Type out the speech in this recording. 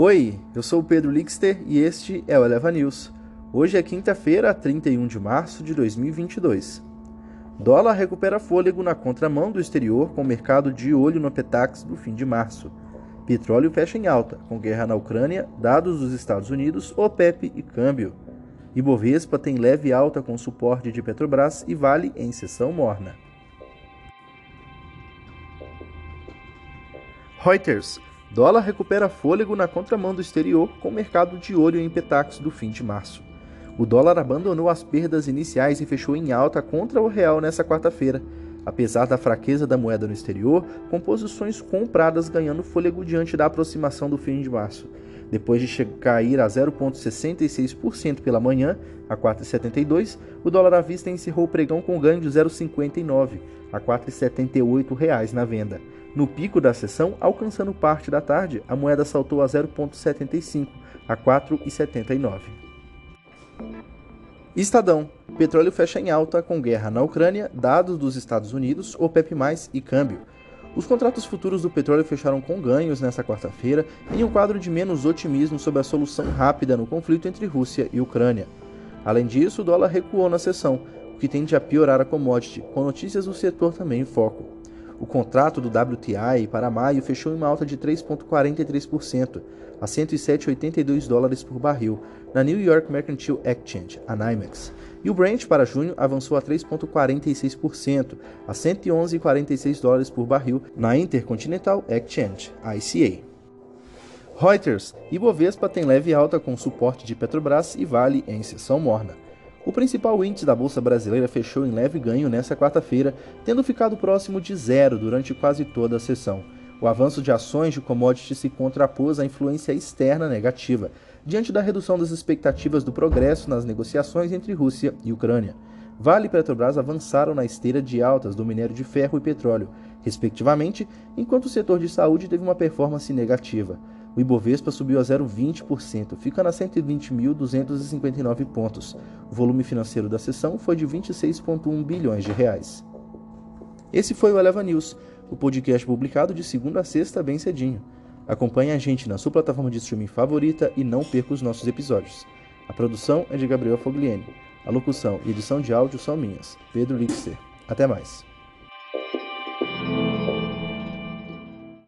Oi, eu sou o Pedro Lixter e este é o Eleva News. Hoje é quinta-feira, 31 de março de 2022. Dólar recupera fôlego na contramão do exterior com o mercado de olho no Petax do fim de março. Petróleo fecha em alta, com guerra na Ucrânia, dados dos Estados Unidos, OPEP e câmbio. Ibovespa tem leve alta com suporte de Petrobras e Vale em sessão morna. Reuters Dólar recupera fôlego na contramão do exterior, com o mercado de olho em Petax do fim de março. O dólar abandonou as perdas iniciais e fechou em alta contra o real nesta quarta-feira, apesar da fraqueza da moeda no exterior, com posições compradas ganhando fôlego diante da aproximação do fim de março. Depois de cair a 0,66% pela manhã, a 4,72, o dólar à vista encerrou o pregão com ganho de 0,59 a R$ 4,78 na venda. No pico da sessão, alcançando parte da tarde, a moeda saltou a 0,75 a 4,79. Estadão. Petróleo fecha em alta com guerra na Ucrânia, dados dos Estados Unidos, OPEP+, e câmbio. Os contratos futuros do petróleo fecharam com ganhos nesta quarta-feira, em um quadro de menos otimismo sobre a solução rápida no conflito entre Rússia e Ucrânia. Além disso, o dólar recuou na sessão, o que tende a piorar a commodity, com notícias do setor também em foco. O contrato do WTI para maio fechou em uma alta de 3,43%, a 107,82 dólares por barril, na New York Mercantile Exchange, a NYMEX. E o Brent para junho avançou a 3,46%, a 111,46 dólares por barril, na Intercontinental Exchange, ICA. Reuters, Ibovespa tem leve alta com suporte de Petrobras e Vale em sessão morna. O principal índice da Bolsa Brasileira fechou em leve ganho nesta quarta-feira, tendo ficado próximo de zero durante quase toda a sessão. O avanço de ações de commodities se contrapôs à influência externa negativa, diante da redução das expectativas do progresso nas negociações entre Rússia e Ucrânia. Vale e Petrobras avançaram na esteira de altas do minério de ferro e petróleo, respectivamente, enquanto o setor de saúde teve uma performance negativa. O Ibovespa subiu a 0,20%, ficando a 120.259 pontos. O volume financeiro da sessão foi de 26,1 bilhões de reais. Esse foi o Eleva News, o podcast publicado de segunda a sexta bem cedinho. Acompanhe a gente na sua plataforma de streaming favorita e não perca os nossos episódios. A produção é de Gabriel Fogliene. A locução e edição de áudio são minhas, Pedro Lixer. Até mais.